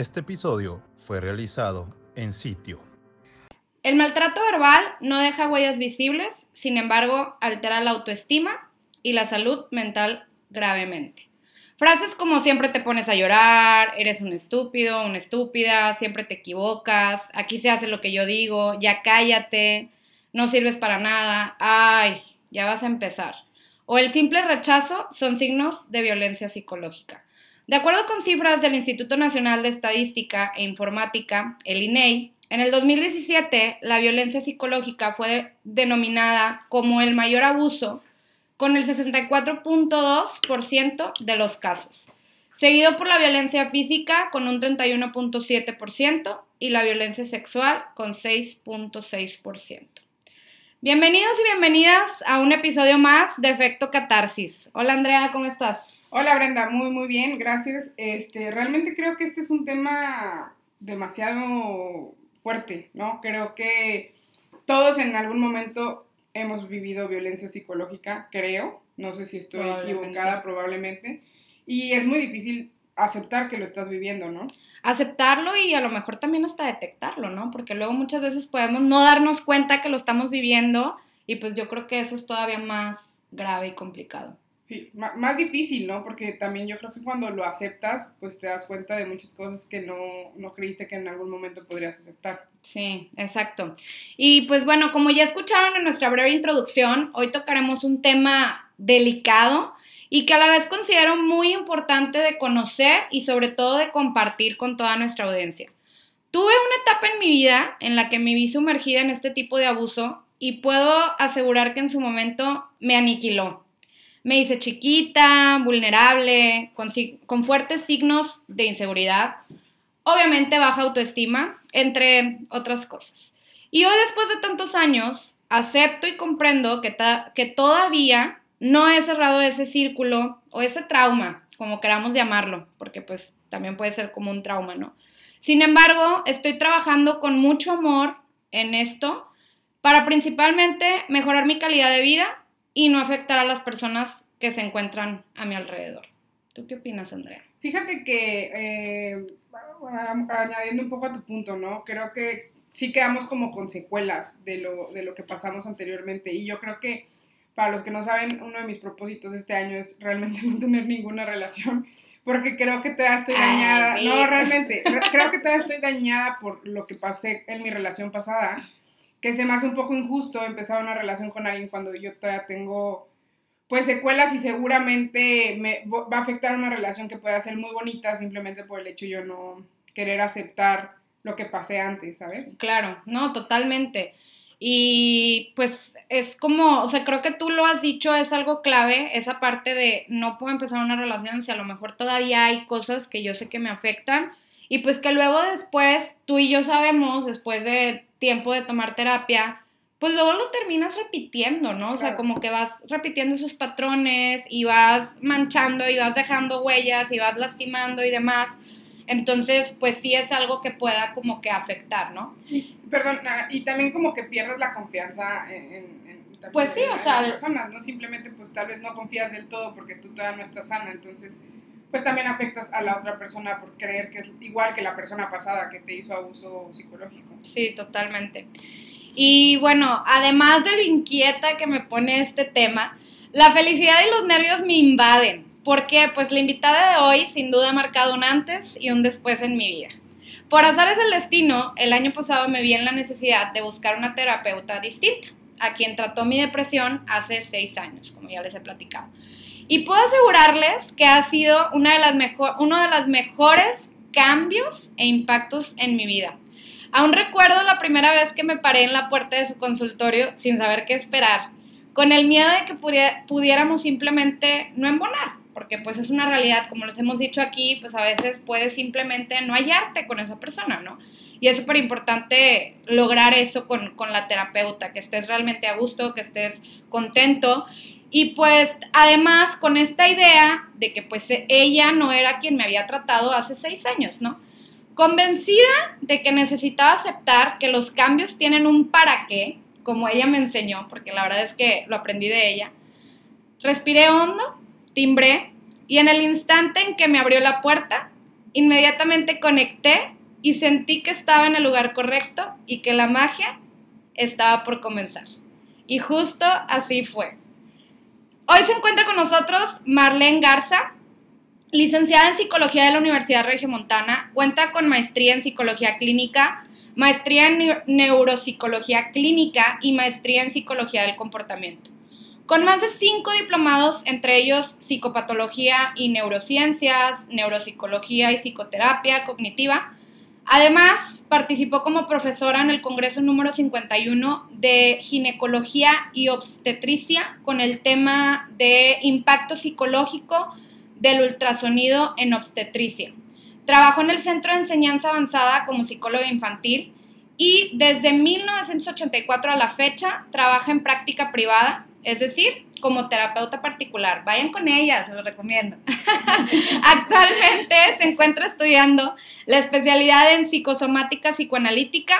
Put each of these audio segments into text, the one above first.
Este episodio fue realizado en sitio. El maltrato verbal no deja huellas visibles, sin embargo, altera la autoestima y la salud mental gravemente. Frases como siempre te pones a llorar, eres un estúpido, una estúpida, siempre te equivocas, aquí se hace lo que yo digo, ya cállate, no sirves para nada, ay, ya vas a empezar. O el simple rechazo son signos de violencia psicológica. De acuerdo con cifras del Instituto Nacional de Estadística e Informática, el INEI, e en el 2017 la violencia psicológica fue denominada como el mayor abuso con el 64.2% de los casos, seguido por la violencia física con un 31.7% y la violencia sexual con 6.6%. Bienvenidos y bienvenidas a un episodio más de Efecto Catarsis. Hola Andrea, ¿cómo estás? Hola Brenda, muy muy bien, gracias. Este, realmente creo que este es un tema demasiado fuerte, ¿no? Creo que todos en algún momento hemos vivido violencia psicológica, creo. No sé si estoy equivocada, probablemente. Y es muy difícil aceptar que lo estás viviendo, ¿no? aceptarlo y a lo mejor también hasta detectarlo, ¿no? Porque luego muchas veces podemos no darnos cuenta que lo estamos viviendo y pues yo creo que eso es todavía más grave y complicado. Sí, más difícil, ¿no? Porque también yo creo que cuando lo aceptas, pues te das cuenta de muchas cosas que no, no creíste que en algún momento podrías aceptar. Sí, exacto. Y pues bueno, como ya escucharon en nuestra breve introducción, hoy tocaremos un tema delicado y que a la vez considero muy importante de conocer y sobre todo de compartir con toda nuestra audiencia. Tuve una etapa en mi vida en la que me vi sumergida en este tipo de abuso y puedo asegurar que en su momento me aniquiló. Me hice chiquita, vulnerable, con, con fuertes signos de inseguridad, obviamente baja autoestima, entre otras cosas. Y hoy, después de tantos años, acepto y comprendo que, que todavía no he cerrado ese círculo o ese trauma, como queramos llamarlo, porque pues también puede ser como un trauma, ¿no? Sin embargo, estoy trabajando con mucho amor en esto para principalmente mejorar mi calidad de vida y no afectar a las personas que se encuentran a mi alrededor. ¿Tú qué opinas, Andrea? Fíjate que, eh, añadiendo un poco a tu punto, ¿no? Creo que sí quedamos como con secuelas de lo, de lo que pasamos anteriormente y yo creo que para los que no saben, uno de mis propósitos este año es realmente no tener ninguna relación, porque creo que todavía estoy dañada. no, realmente, creo que todavía estoy dañada por lo que pasé en mi relación pasada, que se me hace un poco injusto empezar una relación con alguien cuando yo todavía tengo pues secuelas y seguramente me va a afectar una relación que pueda ser muy bonita simplemente por el hecho de yo no querer aceptar lo que pasé antes, ¿sabes? Claro, no, totalmente. Y pues es como, o sea, creo que tú lo has dicho, es algo clave, esa parte de no puedo empezar una relación si a lo mejor todavía hay cosas que yo sé que me afectan. Y pues que luego después, tú y yo sabemos, después de tiempo de tomar terapia, pues luego lo terminas repitiendo, ¿no? O sea, como que vas repitiendo esos patrones y vas manchando y vas dejando huellas y vas lastimando y demás. Entonces, pues sí es algo que pueda como que afectar, ¿no? Y, perdón, ah, y también como que pierdes la confianza en, pues sí, o sea, las personas, ¿no? Simplemente pues tal vez no confías del todo porque tú todavía no estás sana, entonces pues también afectas a la otra persona por creer que es igual que la persona pasada que te hizo abuso psicológico. Sí, totalmente. Y bueno, además de lo inquieta que me pone este tema, la felicidad y los nervios me invaden. Porque pues la invitada de hoy sin duda ha marcado un antes y un después en mi vida. Por azares del destino, el año pasado me vi en la necesidad de buscar una terapeuta distinta, a quien trató mi depresión hace seis años, como ya les he platicado. Y puedo asegurarles que ha sido una de las mejor, uno de las mejores cambios e impactos en mi vida. Aún recuerdo la primera vez que me paré en la puerta de su consultorio sin saber qué esperar, con el miedo de que pudiéramos simplemente no embonar, porque pues es una realidad, como les hemos dicho aquí, pues a veces puedes simplemente no hallarte con esa persona, ¿no? Y es súper importante lograr eso con, con la terapeuta, que estés realmente a gusto, que estés contento. Y pues además con esta idea de que pues ella no era quien me había tratado hace seis años, ¿no? Convencida de que necesitaba aceptar que los cambios tienen un para qué, como ella me enseñó, porque la verdad es que lo aprendí de ella, respiré hondo, timbré y en el instante en que me abrió la puerta, inmediatamente conecté y sentí que estaba en el lugar correcto y que la magia estaba por comenzar. Y justo así fue. Hoy se encuentra con nosotros Marlene Garza, licenciada en Psicología de la Universidad Regiomontana, cuenta con maestría en Psicología Clínica, maestría en Neuropsicología Clínica y maestría en Psicología del Comportamiento. Con más de cinco diplomados, entre ellos psicopatología y neurociencias, neuropsicología y psicoterapia cognitiva, Además, participó como profesora en el Congreso número 51 de Ginecología y Obstetricia con el tema de impacto psicológico del ultrasonido en obstetricia. Trabajó en el Centro de Enseñanza Avanzada como psicóloga infantil y desde 1984 a la fecha trabaja en práctica privada, es decir, como terapeuta particular. Vayan con ella, se los recomiendo. Actualmente se encuentra estudiando la especialidad en psicosomática psicoanalítica.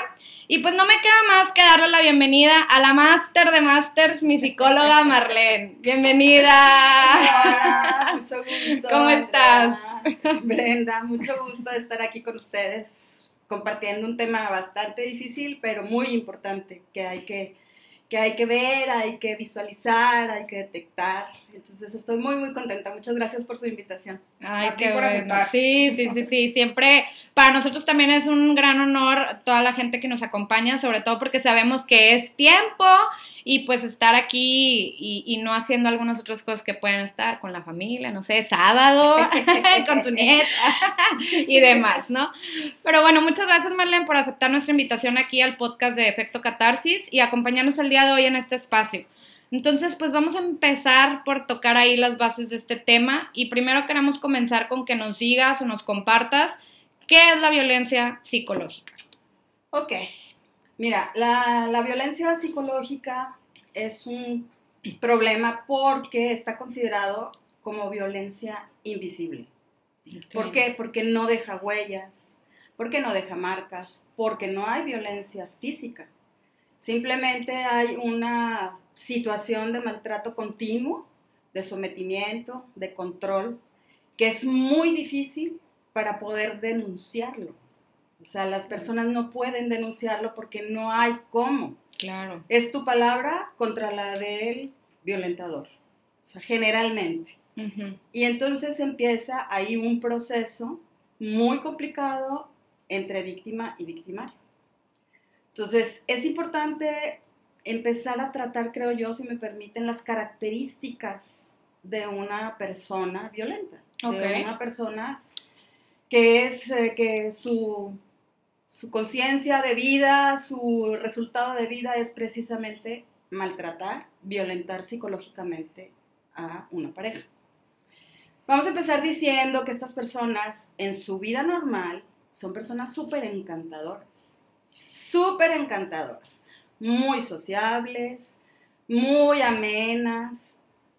Y pues no me queda más que darle la bienvenida a la máster de másters, mi psicóloga Marlene. Bienvenida. Hola, mucho gusto. ¿Cómo estás? Brenda, mucho gusto de estar aquí con ustedes, compartiendo un tema bastante difícil, pero muy importante, que hay que que hay que ver, hay que visualizar, hay que detectar. Entonces estoy muy, muy contenta. Muchas gracias por su invitación. Ay, qué bueno. Sí, sí, sí, sí. Siempre para nosotros también es un gran honor toda la gente que nos acompaña, sobre todo porque sabemos que es tiempo y pues estar aquí y, no haciendo algunas otras cosas que pueden estar con la familia, no sé, sábado, con tu nieta y demás, ¿no? Pero bueno, muchas gracias Marlene por aceptar nuestra invitación aquí al podcast de Efecto Catarsis y acompañarnos el día de hoy en este espacio. Entonces, pues vamos a empezar por tocar ahí las bases de este tema y primero queremos comenzar con que nos digas o nos compartas qué es la violencia psicológica. Ok, mira, la, la violencia psicológica es un problema porque está considerado como violencia invisible. ¿Por qué? Porque no deja huellas, porque no deja marcas, porque no hay violencia física. Simplemente hay una situación de maltrato continuo, de sometimiento, de control, que es muy difícil para poder denunciarlo. O sea, las personas no pueden denunciarlo porque no hay cómo. Claro. Es tu palabra contra la del violentador. O sea, generalmente. Y entonces empieza ahí un proceso muy complicado entre víctima y victimario. Entonces, es importante empezar a tratar, creo yo, si me permiten, las características de una persona violenta, de una persona que es eh, que su, su conciencia de vida, su resultado de vida es precisamente maltratar, violentar psicológicamente a una pareja. Vamos a empezar diciendo que estas personas en su vida normal son personas súper encantadoras súper encantadoras, muy sociables, muy amenas,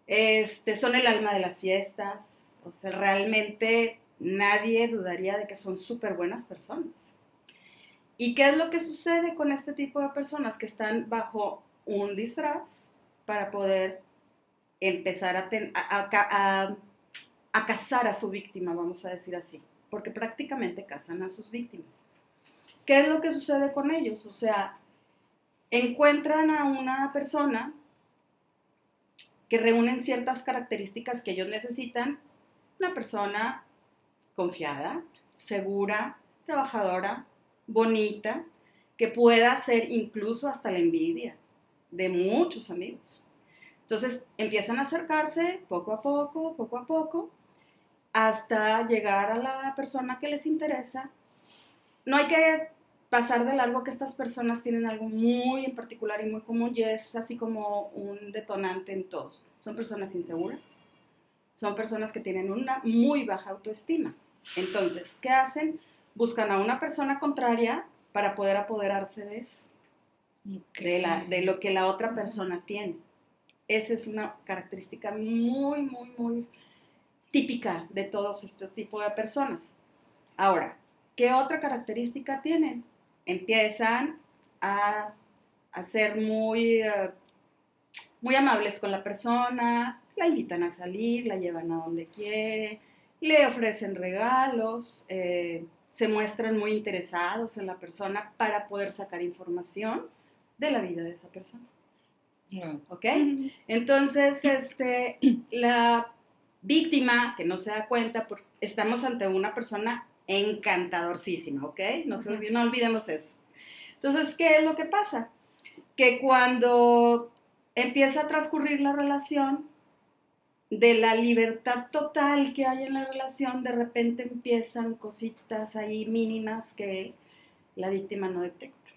este, son el alma de las fiestas, o sea, realmente nadie dudaría de que son súper buenas personas. ¿Y qué es lo que sucede con este tipo de personas que están bajo un disfraz para poder empezar a, a, cazar a su víctima, vamos a decir así? Porque prácticamente cazan a sus víctimas. ¿Qué es lo que sucede con ellos? O sea, encuentran a una persona que reúnen ciertas características que ellos necesitan, una persona confiada, segura, trabajadora, bonita, que pueda ser incluso hasta la envidia de muchos amigos. Entonces empiezan a acercarse poco a poco, poco a poco, hasta llegar a la persona que les interesa. No hay que pasar de largo que estas personas tienen algo muy en particular y muy común y es así como un detonante en todos. Son personas inseguras, son personas que tienen una muy baja autoestima. Entonces, ¿qué hacen? Buscan a una persona contraria para poder apoderarse de eso, de, la, de lo que la otra persona tiene. Esa es una característica muy, muy, muy típica de todos estos tipos de personas. Ahora, ¿qué otra característica tienen? empiezan a, ser muy, eh, muy amables con la persona, la invitan a salir, la llevan a donde quiere, le ofrecen regalos, eh, se muestran muy interesados en la persona para poder sacar información de la vida de esa persona. ¿Ok? Entonces, este, la víctima que no se da cuenta, porque estamos ante una persona encantadorcísima, ¿ok? No, no olvidemos eso. Entonces, ¿qué es lo que pasa? Que cuando empieza a transcurrir la relación, de la libertad total que hay en la relación, de repente empiezan cositas ahí mínimas que la víctima no detecta.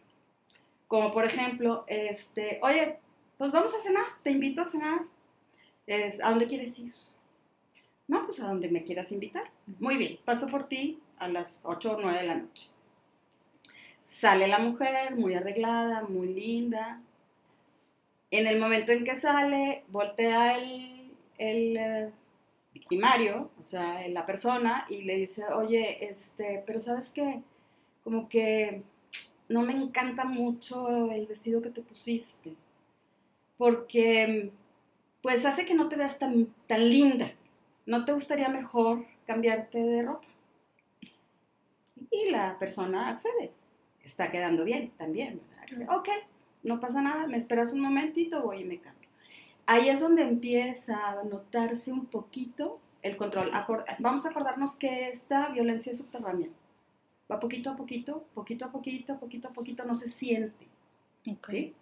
Como por ejemplo, este, oye, pues vamos a cenar, te invito a cenar. Es, ¿A dónde quieres ir? No, pues a donde me quieras invitar. Muy bien, paso por ti, a las 8 o 9 de la noche. Sale la mujer muy arreglada, muy linda. En el momento en que sale, voltea el, el eh, victimario, o sea, la persona, y le dice, oye, este, pero sabes qué, como que no me encanta mucho el vestido que te pusiste, porque pues hace que no te veas tan, tan linda. ¿No te gustaría mejor cambiarte de ropa? y la persona accede. Está quedando bien también. Ok, no pasa nada, me esperas un momentito, voy y me cambio. Ahí es donde empieza a notarse un poquito el control. vamos a acordarnos que esta violencia es subterránea. Va poquito a poquito, poquito a poquito, poquito a poquito, no se siente. ¿sí?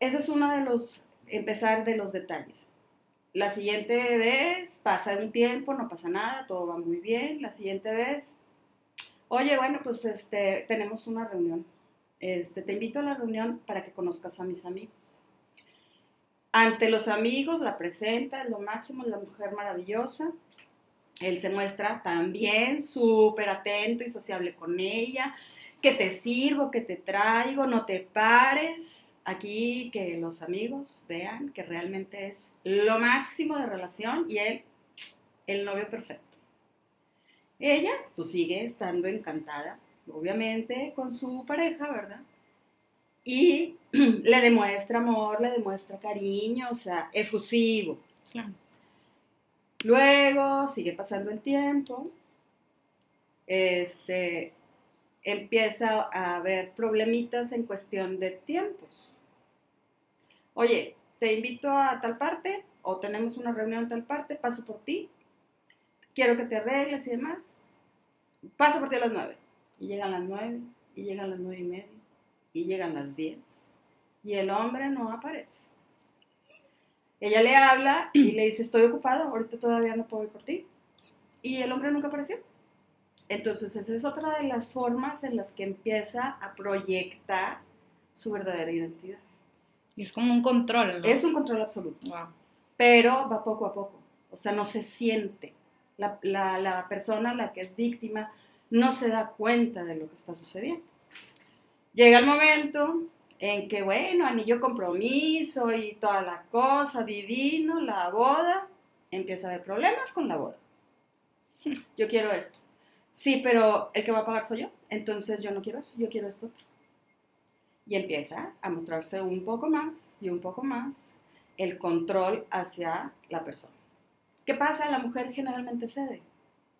Ese es uno de los, empezar de los detalles. La siguiente vez pasa un tiempo, no pasa nada, todo va muy bien. La siguiente vez oye, bueno, pues este, tenemos una reunión. Este, te invito a la reunión para que conozcas a mis amigos. Ante los amigos la presenta, es lo máximo, es la mujer maravillosa. Él se muestra también súper atento y sociable con ella, que te sirvo, que te traigo, no te pares. Aquí que los amigos vean que realmente es lo máximo de relación y él, el novio perfecto. Ella, pues sigue estando encantada, obviamente, con su pareja, ¿verdad? Y le demuestra amor, le demuestra cariño, o sea, efusivo. Luego sigue pasando el tiempo, este, empieza a haber problemitas en cuestión de tiempos. Oye, te invito a tal parte o tenemos una reunión en tal parte, paso por ti, quiero que te arregles y demás. Pasa por ti a las nueve. Y llegan las nueve, y llegan las nueve y media, y llegan las diez. Y el hombre no aparece. Ella le habla y le dice, estoy ocupado, ahorita todavía no puedo ir por ti. Y el hombre nunca apareció. Entonces, esa es otra de las formas en las que empieza a proyectar su verdadera identidad. Y es como un control, ¿no? Es un control absoluto. Pero va poco a poco. O sea, no se siente la, la, persona, la que es víctima, no se da cuenta de lo que está sucediendo. Llega el momento en que, bueno, anillo compromiso y toda la cosa, divino, la boda, empieza a haber problemas con la boda. Yo quiero esto. Sí, pero el que va a pagar soy yo, entonces yo no quiero eso, yo quiero esto otro. Y empieza a mostrarse un poco más y un poco más el control hacia la persona. ¿Qué pasa? La mujer generalmente cede.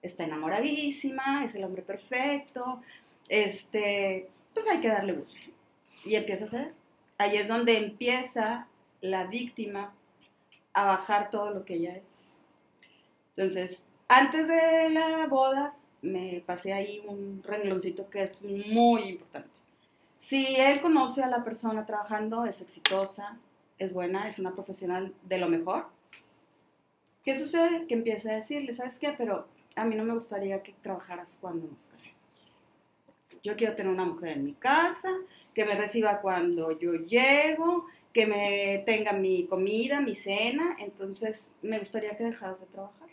Está enamoradísima, es el hombre perfecto, este, pues hay que darle gusto. Y empieza a ceder. Ahí es donde empieza la víctima a bajar todo lo que ella es. Entonces, antes de la boda, me pasé ahí un rengloncito que es muy importante. Si él conoce a la persona trabajando, es exitosa, es buena, es una profesional de lo mejor, ¿Qué sucede? Que empieza a decirle, ¿sabes qué? Pero a mí no me gustaría que trabajaras cuando nos casemos. Yo quiero tener una mujer en mi casa, que me reciba cuando yo llego, que me tenga mi comida, mi cena. Entonces, me gustaría que dejaras de trabajar.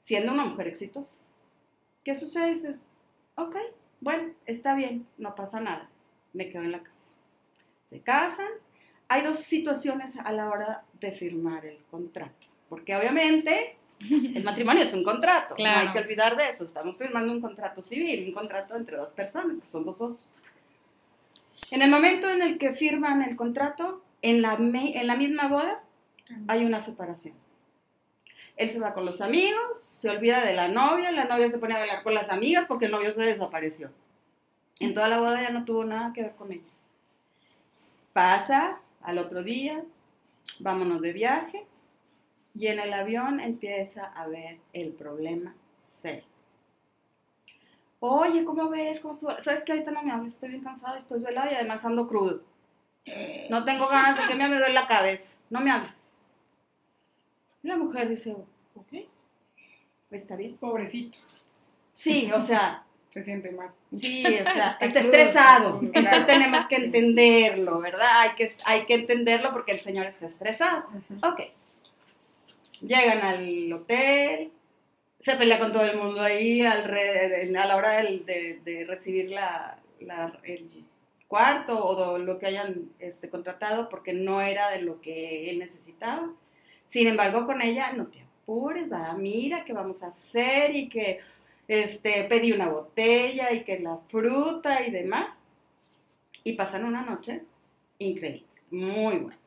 Siendo una mujer exitosa. ¿Qué sucede? Dices, ok, bueno, está bien, no pasa nada. Me quedo en la casa. Se casan. Hay dos situaciones a la hora de firmar el contrato. Porque obviamente el matrimonio es un contrato, no hay que olvidar de eso. Estamos firmando un contrato civil, un contrato entre dos personas, que son dos osos. En el momento en el que firman el contrato, en la, en la misma boda, hay una separación. Él se va con los amigos, se olvida de la novia, la novia se pone a bailar con las amigas porque el novio se desapareció. En toda la boda ya no tuvo nada que ver con ella. Pasa al otro día, vámonos de viaje, y en el avión empieza a ver el problema serio. Oye, ¿cómo ves? ¿Cómo ¿Sabes que ahorita no me hables? Estoy bien cansado, estoy desvelada y además ando crudo. No tengo ganas de que me duele la cabeza. No me hables. Y la mujer dice, ok, está bien. Pobrecito. Sí, o sea. Se siente mal. Sí, o sea, está, estresado. Entonces tenemos que entenderlo, ¿verdad? Hay que, hay que entenderlo porque el señor está estresado. Ok. Llegan al hotel, se pelea con todo el mundo ahí a la hora de, recibir la, el cuarto o lo que hayan este, contratado porque no era de lo que él necesitaba. Sin embargo, con ella, no te apures, mira qué vamos a hacer y que este, pedí una botella y que la fruta y demás. Y pasan una noche increíble, muy buena.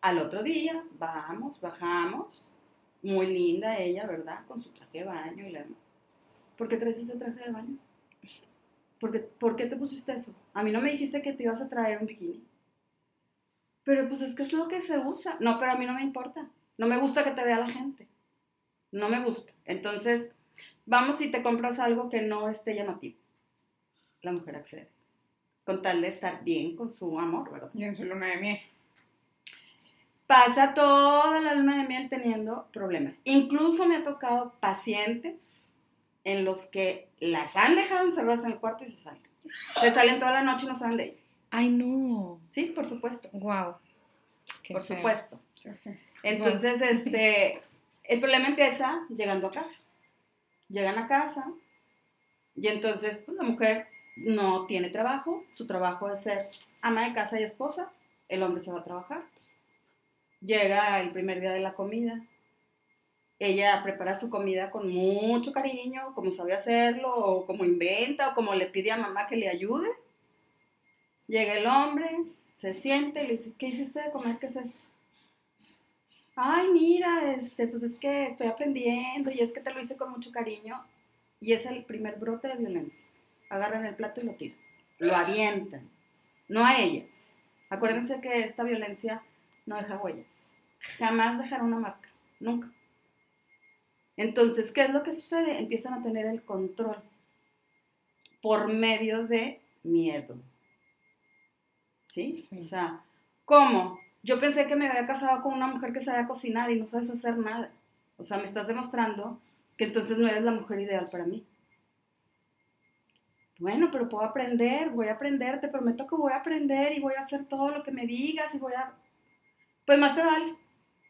Al otro día, vamos, bajamos. Muy linda ella, ¿verdad? Con su traje de baño y la ¿Por qué traes ese traje de baño? ¿Por qué, ¿Por qué te pusiste eso? A mí no me dijiste que te ibas a traer un bikini. Pero pues es que es lo que se usa. No, pero a mí no me importa. No me gusta que te vea la gente. No me gusta. Entonces, vamos y te compras algo que no esté llamativo. La mujer accede. Con tal de estar bien con su amor, ¿verdad? Y en su luna de miel pasa toda la luna de miel teniendo problemas. Incluso me ha tocado pacientes en los que las han dejado encerradas en el cuarto y se salen. Se salen toda la noche y no saben de ellos. Ay, no. Sí, por supuesto. Wow. por supuesto. Entonces, este, el problema empieza llegando a casa. Llegan a casa y entonces pues, la mujer no tiene trabajo, su trabajo es ser ama de casa y esposa, el hombre se va a trabajar Llega el primer día de la comida. Ella prepara su comida con mucho cariño, como sabe hacerlo, o como inventa, o como le pide a mamá que le ayude. Llega el hombre, se siente y le dice, ¿qué hiciste de comer? ¿Qué es esto? Ay, mira, este, pues es que estoy aprendiendo y es que te lo hice con mucho cariño. Y es el primer brote de violencia. Agarran el plato y lo tiran. Lo avientan. No a ellas. Acuérdense que esta violencia no deja huellas. Jamás dejará una marca, nunca. Entonces, ¿qué es lo que sucede? Empiezan a tener el control por medio de miedo. ¿Sí? O sea, ¿cómo? Yo pensé que me había casado con una mujer que sabía cocinar y no sabes hacer nada. O sea, me estás demostrando que entonces no eres la mujer ideal para mí. Bueno, pero puedo aprender, voy a aprender, te prometo que voy a aprender y voy a hacer todo lo que me digas y voy a pues más te vale,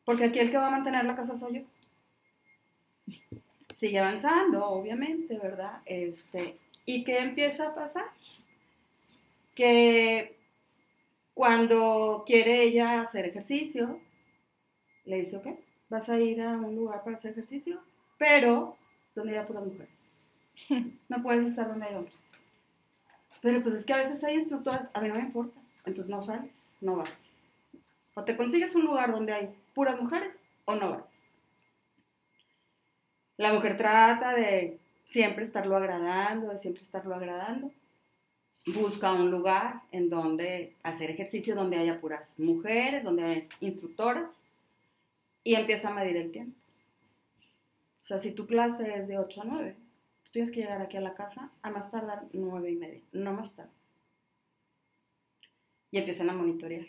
porque aquí el que va a mantener la casa soy yo. Sigue avanzando, obviamente, ¿verdad? Este, ¿Y qué empieza a pasar? Que cuando quiere ella hacer ejercicio, le dice, ok, vas a ir a un lugar para hacer ejercicio, pero donde haya puras mujeres. No puedes estar donde hay hombres. Pero pues es que a veces hay instructoras, a mí no me importa, entonces no sales, no vas. O te consigues un lugar donde hay puras mujeres o no vas. La mujer trata de siempre estarlo agradando, de siempre estarlo agradando. Busca un lugar en donde hacer ejercicio, donde haya puras mujeres, donde haya instructoras y empieza a medir el tiempo. O sea, si tu clase es de 8 a 9, tienes que llegar aquí a la casa a más tardar 9 y media, no más tarde. Y empiezan a monitorear.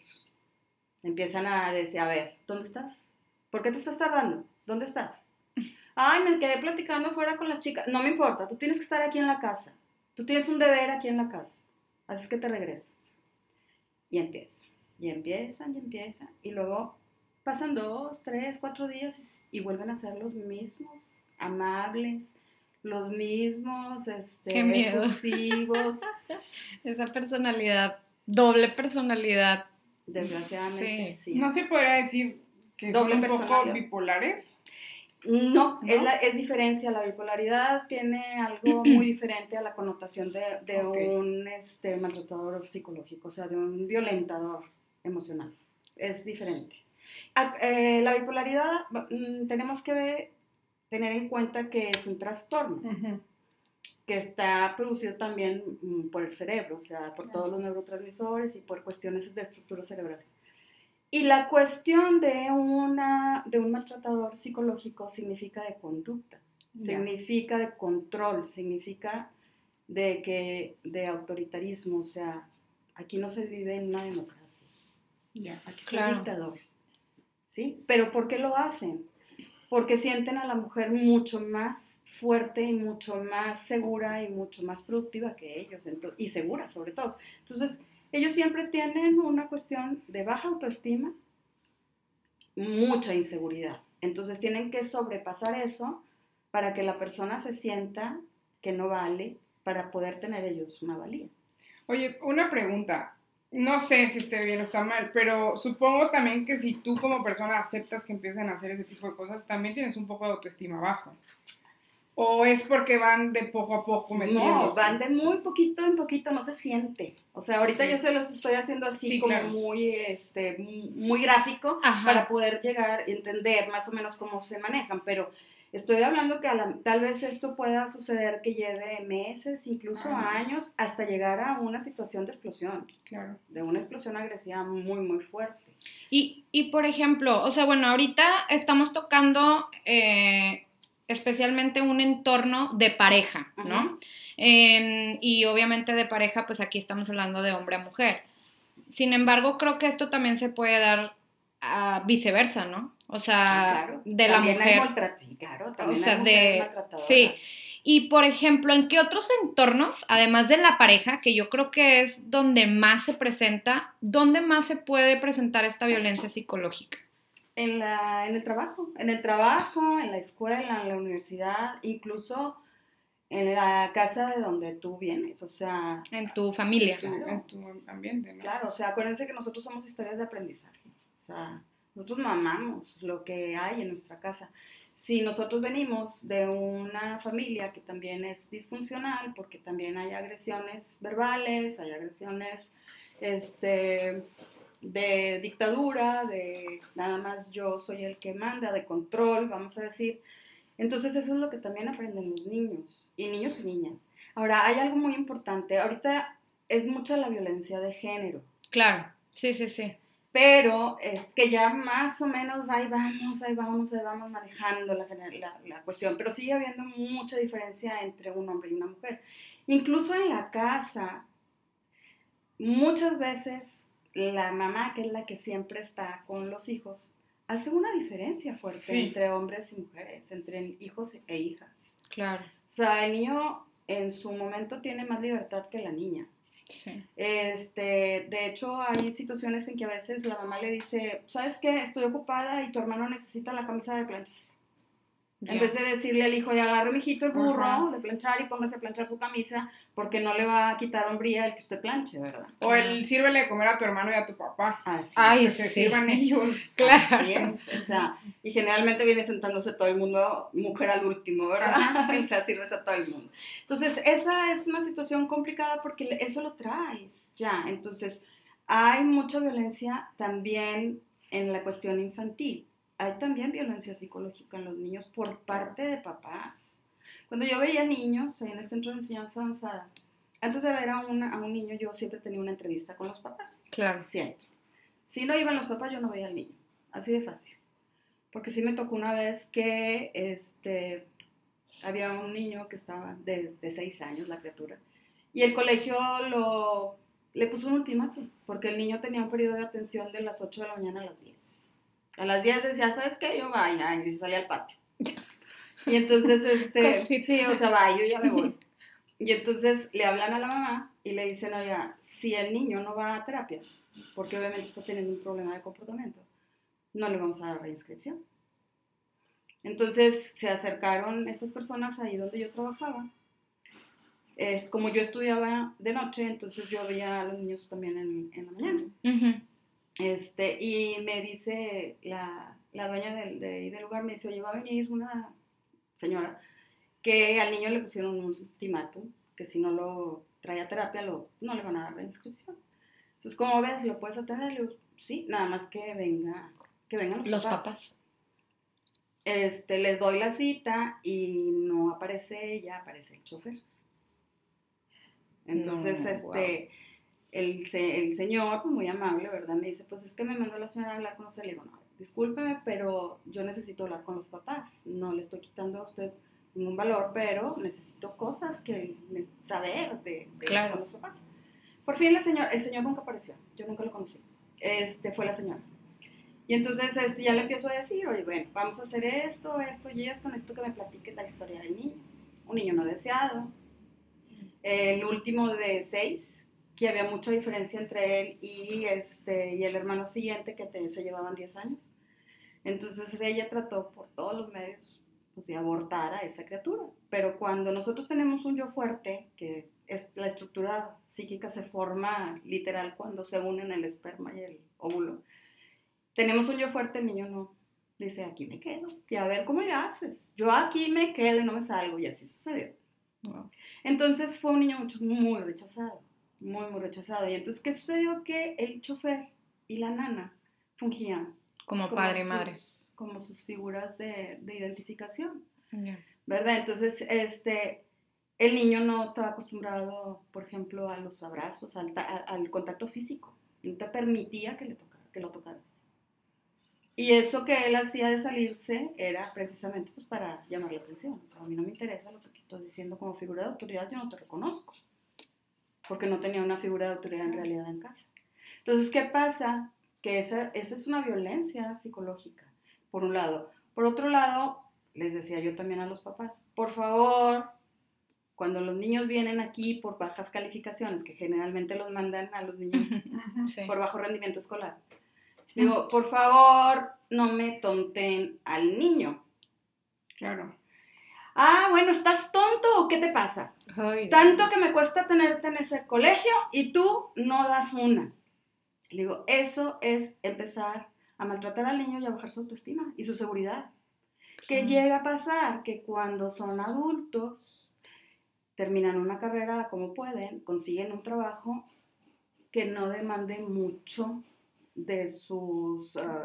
Empiezan a decir, a ver, ¿dónde estás? ¿Por qué te estás tardando? ¿Dónde estás? ay, me quedé platicando fuera con las chicas. No me importa, tú tienes que estar aquí en la casa. Tú tienes un deber aquí en la casa. Así es que te regresas. Y empieza. Y empiezan, y empiezan. Y luego pasan dos, tres, cuatro días y, vuelven a ser los mismos, amables, los mismos, este, Qué miedo. efusivos. Esa personalidad, doble personalidad. Desgraciadamente, sí. No se podría decir que Doble son un poco bipolares. No, ¿No? Es, la- es diferencia. La bipolaridad tiene algo muy diferente a la connotación de, de un este, maltratador psicológico, o sea, de un violentador emocional. Es diferente. A- eh, la bipolaridad mm, tenemos que ver- tener en cuenta que es un trastorno. Que está producido también mm, por el cerebro, o sea, por todos los neurotransmisores y por cuestiones de estructuras cerebrales. Y la cuestión de, una, de un maltratador psicológico significa de conducta, significa de control, significa de, que, de autoritarismo, o sea, aquí no se vive en una democracia, Ya. aquí es Claro. un dictador. ¿Sí? Pero ¿por qué lo hacen? Porque sienten a la mujer mucho más fuerte y mucho más segura y mucho más productiva que ellos, ento- y segura sobre todo. Entonces, ellos siempre tienen una cuestión de baja autoestima, mucha inseguridad. Entonces, tienen que sobrepasar eso para que la persona se sienta que no vale, para poder tener ellos una valía. Oye, una pregunta. No sé si esté bien o está mal, pero supongo también que si tú como persona aceptas que empiecen a hacer ese tipo de cosas, también tienes un poco de autoestima bajo. ¿O es porque van de poco a poco metiéndose? No, van de muy poquito en poquito, no se siente. O sea, ahorita yo se los estoy haciendo así Sí, como claro. muy, este, muy gráfico Ajá. para poder llegar a entender más o menos cómo se manejan, pero estoy hablando que a la- tal vez esto pueda suceder que lleve meses, incluso Años. años, hasta llegar a una situación de explosión, Claro. de una explosión agresiva muy, muy fuerte. Y, y por ejemplo, o sea, bueno, ahorita estamos tocando eh, especialmente un entorno de pareja, ¿no? Y obviamente de pareja, pues aquí estamos hablando de hombre a mujer. Sin embargo, creo que esto también se puede dar a viceversa, ¿no? O sea, Ah, claro. de la mujer. Hay claro, también sea, hay de- maltratadoras. sí. Y por ejemplo, ¿en qué otros entornos, además de la pareja, que yo creo que es donde más se presenta, dónde más se puede presentar esta violencia psicológica? En, la, en el trabajo, en el trabajo, en la escuela, en la universidad, incluso en la casa de donde tú vienes, o sea, En tu familia. En tu, en tu ambiente, ¿no? claro, o sea, acuérdense que nosotros somos historias de aprendizaje, o sea, nosotros mamamos lo que hay en nuestra casa. Si nosotros venimos de una familia que también es disfuncional, porque también hay agresiones verbales, hay agresiones este, de dictadura, de nada más yo soy el que manda, de control, vamos a decir. Entonces eso es lo que también aprenden los niños, y niños y niñas. Ahora, hay algo muy importante, ahorita es mucha la violencia de género, Claro, sí, sí, sí. Pero es que ya más o menos ahí vamos, ahí vamos, ahí vamos manejando la, la, la cuestión, pero sigue habiendo mucha diferencia entre un hombre y una mujer. Incluso en la casa, muchas veces la mamá, que es la que siempre está con los hijos, hace una diferencia fuerte Sí. entre hombres y mujeres, entre hijos e hijas. Claro, O sea, el niño en su momento tiene más libertad que la niña. Este, de hecho, hay situaciones en que a veces la mamá le dice, ¿sabes qué? Estoy ocupada y tu hermano necesita la camisa de planchas. En Ya. vez de decirle al hijo, ya agarre mijito el burro Ajá. de planchar y póngase a planchar su camisa, porque no le va a quitar hombría el que usted planche, ¿verdad? O el sírvele de comer a tu hermano y a tu papá. Así, Ay, que se sí. sirvan ellos. Claro. así es. O sea, y generalmente viene sentándose todo el mundo, mujer al último, ¿verdad? O sea, sirves a todo el mundo. Entonces, esa es una situación complicada porque eso lo traes ya. Entonces, hay mucha violencia también en la cuestión infantil. Hay también violencia psicológica en los niños por parte de papás. Cuando yo veía niños en el centro de enseñanza avanzada, antes de ver a, una- a un niño, yo siempre tenía una entrevista con los papás. Claro. Siempre. Si no iban los papás, yo no veía al niño. Así de fácil. Porque sí me tocó una vez que este, había un niño que estaba de, de seis años, la criatura, y el colegio lo, le puso un ultimátum, porque el niño tenía un periodo de atención de las 8 de la mañana a las 10. A las 10 decía, ¿sabes qué? Yo vaina, y se salía al patio. Y entonces, este, sí, o sea, va, yo ya me voy. Y entonces le hablan a la mamá y le dicen, oiga, si el niño no va a terapia, porque obviamente está teniendo un problema de comportamiento, no le vamos a dar reinscripción. Entonces se acercaron estas personas ahí donde yo trabajaba. Es, como yo estudiaba de noche, entonces yo veía a los niños también en, en la mañana. Ujú. Este, y me dice la, la dueña del, de, del lugar, me dice, oye, va a venir una señora que al niño le pusieron un ultimátum, que si no lo trae a terapia, lo, no le van a dar la inscripción. Entonces, ¿cómo ves? ¿Lo puedes atender? Le digo, sí, nada más que venga, que vengan los, Los papás. papás. Este, les doy la cita y no aparece ella, aparece el chofer. Entonces, No, este, el, el señor, pues, muy amable, ¿verdad? Me dice, pues es que me mandó la señora a hablar con usted. Le digo, no, discúlpeme, pero yo necesito hablar con los papás. No le estoy quitando a usted ningún valor, pero necesito cosas que saber de, de Claro. con los papás. Por fin la señora, el señor nunca apareció, yo nunca lo conocí. Este, fue la señora. Y entonces este, ya le empiezo a decir, oye, bueno, vamos a hacer esto, esto y esto, necesito que me platiques la historia del niño. Un niño no deseado. El último de seis, que había mucha diferencia entre él y, este, y el hermano siguiente, que te- se llevaban 10 años. Entonces ella trató por todos los medios pues, de abortar a esa criatura. Pero cuando nosotros tenemos un yo fuerte, que es, la estructura psíquica se forma literal cuando se unen el esperma y el óvulo, tenemos un yo fuerte, el niño no. Dice, aquí me quedo. Y a ver cómo le haces. Yo aquí me quedo y no me salgo. Y así sucedió. Entonces fue un niño mucho- muy rechazado, muy, muy rechazado. Y entonces, ¿qué sucedió? Que el chofer y la nana fungían Como como padre y madre. como sus figuras de, de identificación. ¿verdad? Entonces, este, el niño no estaba acostumbrado, por ejemplo, a los abrazos, al, ta- a- al contacto físico. No te permitía que, le tocara, que lo tocaras. Y eso que él hacía de salirse era precisamente pues, para llamar la atención. O sea, a mí no me interesa lo que tú estás diciendo como figura de autoridad, yo no te reconozco. Porque no tenía una figura de autoridad en realidad en casa. Entonces, ¿qué pasa? Que esa, eso es una violencia psicológica, por un lado. Por otro lado, les decía yo también a los papás, por favor, cuando los niños vienen aquí por bajas calificaciones, que generalmente los mandan a los niños Sí. por bajo rendimiento escolar, digo, por favor, no me tonten al niño. Claro. Ah, bueno, ¿estás tonto o qué te pasa? Ay, Tanto que me cuesta tenerte en ese colegio y tú no das una. Le digo, eso es empezar a maltratar al niño y a bajar su autoestima y su seguridad. ¿Qué Claro. llega a pasar? Que cuando son adultos, terminan una carrera como pueden, consiguen un trabajo que no demande mucho de sus... ah,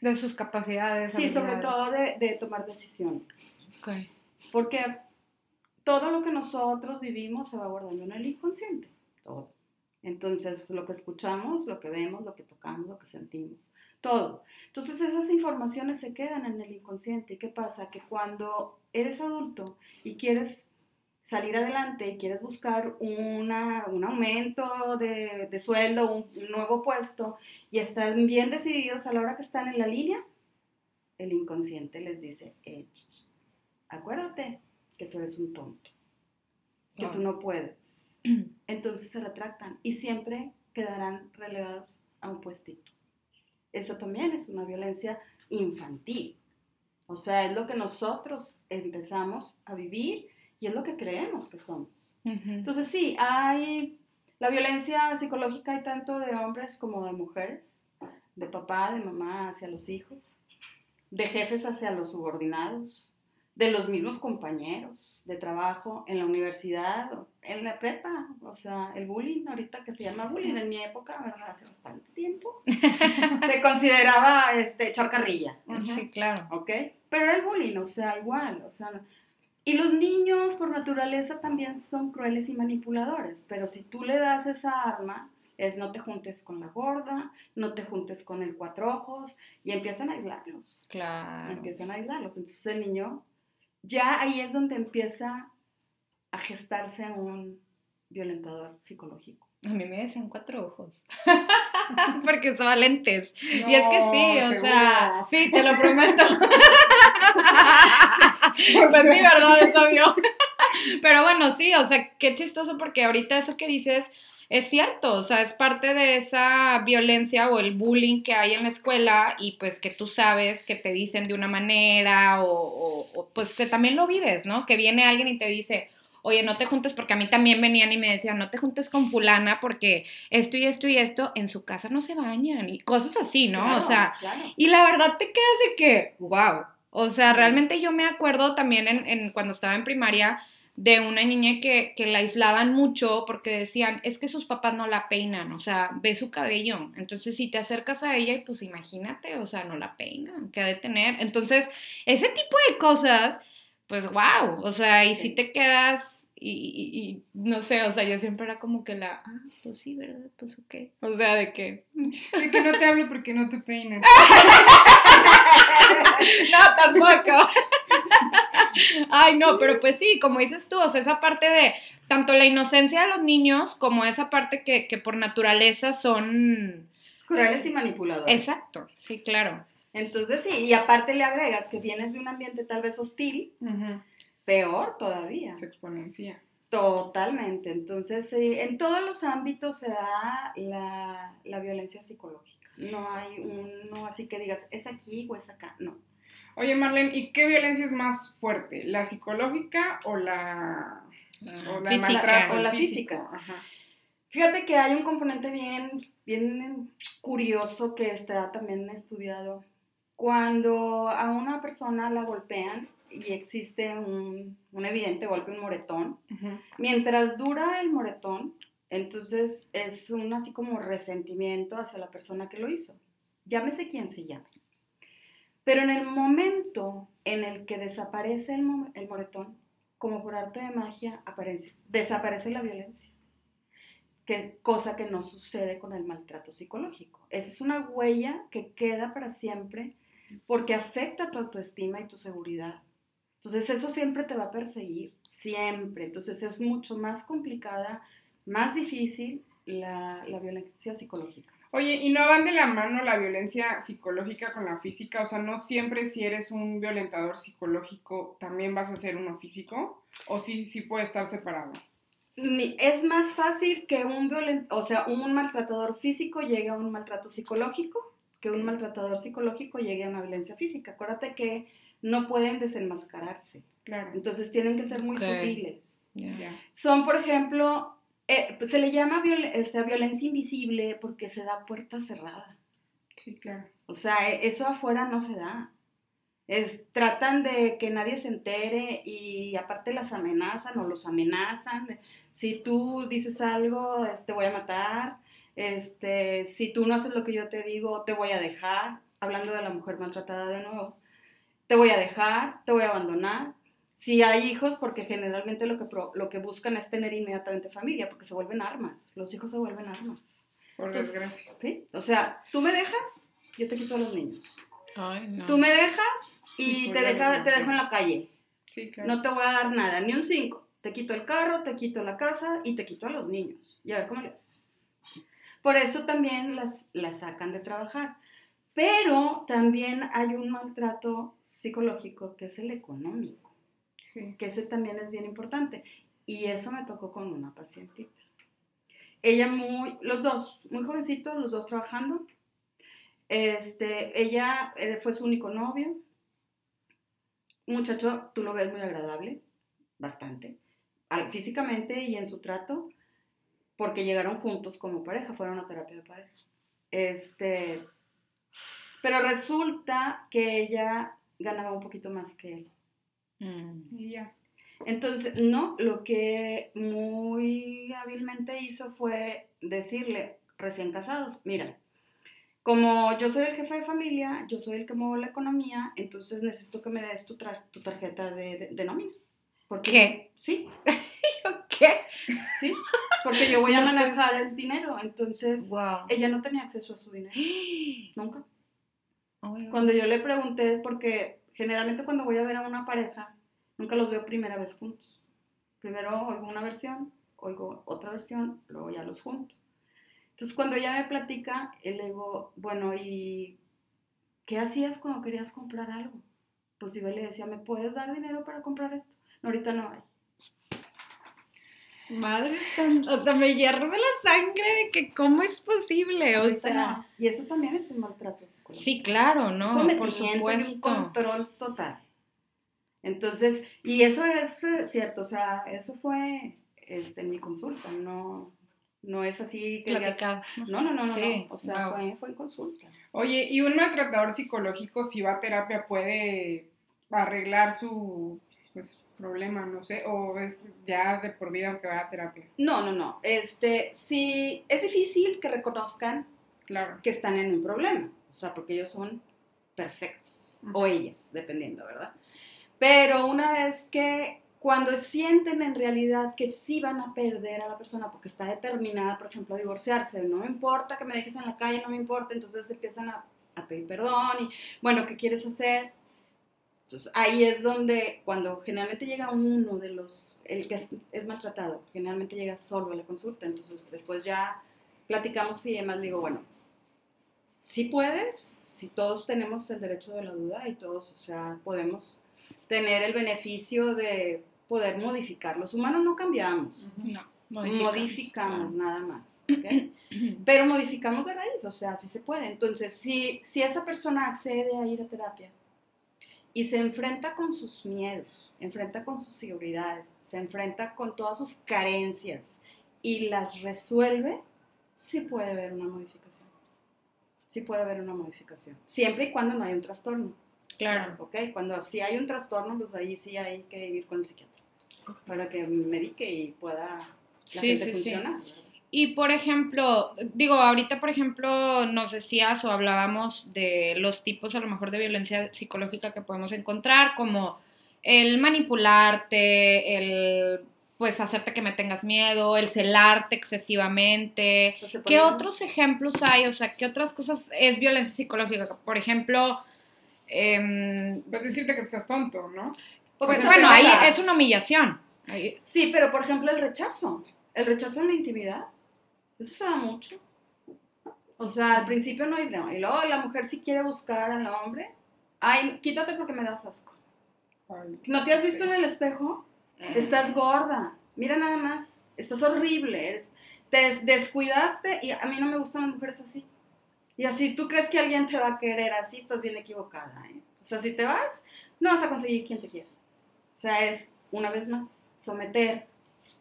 De sus capacidades. sí, sobre todo de, de tomar decisiones. Ok. Porque todo lo que nosotros vivimos se va guardando en el inconsciente. Todo. Entonces, lo que escuchamos, lo que vemos, lo que tocamos, lo que sentimos, todo. Entonces, esas informaciones se quedan en el inconsciente. ¿Y qué pasa? Que cuando eres adulto y quieres salir adelante y quieres buscar una, un aumento de, de sueldo, un, un nuevo puesto, y están bien decididos a la hora que están en la línea, el inconsciente les dice, "Eh, acuérdate que tú eres un tonto, que tú no puedes. Entonces se retractan y siempre quedarán relegados a un puestito. Eso también es una violencia infantil. O sea, es lo que nosotros empezamos a vivir y es lo que creemos que somos. Ujú. Entonces sí, hay la violencia psicológica hay tanto de hombres como de mujeres, de papá, de mamá hacia los hijos, de jefes hacia los subordinados, de los mismos compañeros de trabajo en la universidad, en la prepa, o sea, el bullying ahorita que se llama bullying, en mi época, ¿verdad? hace bastante tiempo, se consideraba este, echar carrilla. Sí, claro. ¿ok? Pero era el bullying, o sea, igual, o sea, y los niños por naturaleza también son crueles y manipuladores, pero si tú le das esa arma, es no te juntes con la gorda, no te juntes con el cuatro ojos, y empiezan a aislarlos, Claro. empiezan a aislarlos. Entonces el niño, ya ahí es donde empieza a gestarse un violentador psicológico. A mí me decían cuatro ojos. Porque usaba lentes. y es que sí, o seguro. sea, sí, te lo prometo. pues sí, verdad, es obvio. Pero bueno, sí, o sea, qué chistoso porque ahorita eso que dices es cierto, o sea, es parte de esa violencia o el bullying que hay en la escuela y pues que tú sabes que te dicen de una manera o, o pues que también lo vives, ¿no? Que viene alguien y te dice, oye, no te juntes porque a mí también venían y me decían, no te juntes con fulana porque esto y esto y esto, en su casa no se bañan y cosas así, ¿no? o sea, y la verdad te quedas de que, wow, o sea, realmente yo me acuerdo también en, en cuando estaba en primaria de una niña que, que, la aislaban mucho porque decían, es que sus papás no la peinan, o sea, ve su cabello. Entonces, si te acercas a ella y pues imagínate, o sea, no la peinan, que ha de tener. Entonces, ese tipo de cosas pues wow, o sea, y si te quedas y, no sé, o sea, yo siempre era como que la, ah, pues sí, ¿verdad? Pues ok. O sea, de que... De que no te hablo porque no te peinan. no, tampoco. Ay, no, pero pues sí, como dices tú, o sea, esa parte de tanto la inocencia de los niños como esa parte que, que por naturaleza son... Crueles y manipuladores. Exacto, sí, claro. Entonces sí, y aparte le agregas que vienes de un ambiente tal vez hostil, peor todavía. Se exponencia. Totalmente. Entonces, en todos los ámbitos se da la, la, violencia psicológica. No hay uno así que digas, es aquí o es acá. No. Oye, Marlene, ¿y qué violencia es más fuerte? ¿La psicológica o la, o la física? o la física. Fíjate que hay un componente bien, bien curioso que está también estudiado cuando a una persona la golpean y existe un, evidente golpe, un moretón, mientras dura el moretón, entonces es un así como resentimiento hacia la persona que lo hizo. Llámese quien se llame. Pero en el momento en el que desaparece el, el moretón, como por arte de magia, aparece, desaparece la violencia. Que, cosa que no sucede con el maltrato psicológico. Esa es una huella que queda para siempre porque afecta tu autoestima y tu seguridad. Entonces eso siempre te va a perseguir, siempre. Entonces es mucho más complicada, más difícil la, violencia psicológica. Oye, ¿y no van de la mano la violencia psicológica con la física? O sea, ¿no siempre si eres un violentador psicológico también vas a ser uno físico? ¿O sí, sí puede estar separado? Es más fácil que un o sea, un maltratador físico llegue a un maltrato psicológico que un maltratador psicológico llegue a una violencia física. Acuérdate que no pueden desenmascararse. Claro. Entonces tienen que ser muy sutiles. Son, por ejemplo, eh, se le llama violencia invisible porque se da puerta cerrada. Sí, claro. O sea, e, eso afuera no se da. Es, tratan de que nadie se entere y aparte las amenazan o los amenazan. Si tú dices algo, te este, voy a matar este, si tú no haces lo que yo te digo, te voy a dejar, hablando de la mujer maltratada de nuevo, te voy a dejar, te voy a abandonar. Si hay hijos, porque generalmente lo que, lo que buscan es tener inmediatamente familia, porque se vuelven armas, los hijos se vuelven armas. Por desgracia. ¿sí? O sea, tú me dejas, yo te quito a los niños. Tú me dejas y te, deja, te dejo en la calle. No te voy a dar nada, ni un cinco. Te quito el carro, te quito la casa y te quito a los niños. Y a ver cómo le haces. Por eso también las, las sacan de trabajar. Pero también hay un maltrato psicológico que es el económico, que ese también es bien importante. Y eso me tocó con una pacientita. Ella muy, los dos, muy jovencitos, los dos trabajando. Este, ella eh, fue su único novio. Muchacho, tú lo ves muy agradable, bastante, físicamente y en su trato porque llegaron juntos como pareja, fueron a terapia de pareja. Este, pero resulta que ella ganaba un poquito más que él. Mm. Y ya. Entonces, no, lo que muy hábilmente hizo fue decirle, recién casados, mira, como yo soy el jefe de familia, yo soy el que muevo la economía, entonces necesito que me des tu, tu tarjeta de, de, nómina. ¿Por ¿Qué? Sí. ¿Qué? Sí, porque yo voy a manejar el dinero, entonces ella no tenía acceso a su dinero. Nunca. Oh cuando yo le pregunté, porque generalmente cuando voy a ver a una pareja, nunca los veo primera vez juntos. Primero oigo una versión, oigo otra versión, luego ya los junto. Entonces cuando ella me platica, le digo, bueno, ¿y qué hacías cuando querías comprar algo? pues iba y le decía, ¿me puedes dar dinero para comprar esto? No, ahorita no hay. Madre santa, o sea, me hierve la sangre de que cómo es posible, o Ahorita sea. no. Y eso también es un maltrato psicológico. Sí, claro, ¿no? Por y un supuesto. control total. Entonces, y eso es eh, cierto, o sea, eso fue este, en mi consulta, no, no es así que digas-. No, no, no, no, Sí, no, o sea, wow. fue, fue en consulta. Oye, ¿y un maltratador psicológico si va a terapia puede arreglar su pues, problema, no sé, o es ya de por vida aunque vaya a terapia? No, no, no, este, sí, es difícil que reconozcan Claro. que están en un problema, o sea, porque ellos son perfectos, o ellas, dependiendo, ¿verdad? Pero una vez que cuando sienten en realidad que sí van a perder a la persona porque está determinada, por ejemplo, a divorciarse, no me importa que me dejes en la calle, no me importa, entonces empiezan a, a pedir perdón y, bueno, ¿qué quieres hacer? Entonces ahí es donde, cuando generalmente llega uno de los, el que es, es maltratado, generalmente llega solo a la consulta, entonces después ya platicamos y demás, digo, bueno, si puedes, si todos tenemos el derecho de la duda y todos, o sea, podemos tener el beneficio de poder modificar. Los humanos no cambiamos, No, modificamos, nada más. Pero modificamos de raíz, o sea, sí se puede. Entonces, si, si esa persona accede a ir a terapia y se enfrenta con sus miedos, enfrenta con sus seguridades, se enfrenta con todas sus carencias y las resuelve, sí puede haber una modificación. Sí puede haber una modificación. Siempre y cuando no hay un trastorno. Claro. ¿ok? Cuando si hay un trastorno, pues ahí sí hay que ir con el psiquiatra para que medique y pueda la Sí, gente sí, sí. Y por ejemplo, digo, ahorita por ejemplo nos decías o hablábamos de los tipos a lo mejor de violencia psicológica que podemos encontrar, como el manipularte, el pues hacerte que me tengas miedo, el celarte excesivamente. Pues ¿Qué otros ejemplos hay? O sea, ¿qué otras cosas es violencia psicológica? Por ejemplo, em, Puedes decirte que estás tonto, ¿no? Porque pues se bueno, ahí es una humillación. Ahí- Sí, pero por ejemplo el rechazo. El rechazo en la intimidad. Eso se da mucho. O sea, al principio no hay problema. Y luego la mujer si quiere buscar al hombre. Ay, quítate porque me das asco. ¿No te has visto en el espejo? Estás gorda. Mira nada más. Estás horrible. eres- te des- descuidaste y a mí no me gustan las mujeres así. Y así tú crees que alguien te va a querer así, estás bien equivocada. ¿eh? O sea, si te vas, no vas a conseguir quien te quiera. O sea, es una vez más someter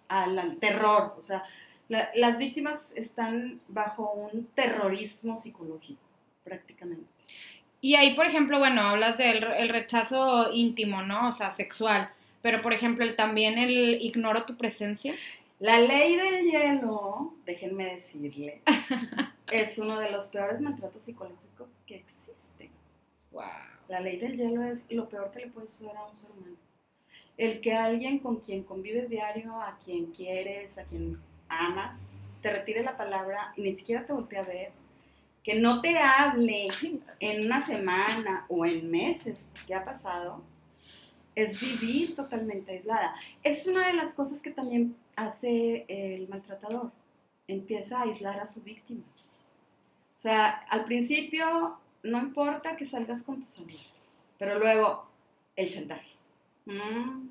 al, al terror. O sea, la- las víctimas están bajo un terrorismo psicológico, prácticamente. Y ahí, por ejemplo, bueno, hablas del el rechazo íntimo, ¿no? O sea, sexual. Pero, por ejemplo, el, también el ignoro tu presencia. La ley del hielo, déjenme decirles, es uno de los peores maltratos psicológicos que existen. Wow. La ley del hielo es lo peor que le puede suceder a un ser humano. El que alguien con quien convives diario, a quien quieres, a quien amas, te retire la palabra y ni siquiera te voltee a ver, que no te hable en una semana o en meses, que ha pasado, es vivir totalmente aislada. Es una de las cosas que también hace el maltratador. Empieza a aislar a su víctima. O sea, al principio no importa que salgas con tus amigas, pero luego el chantaje. Mm,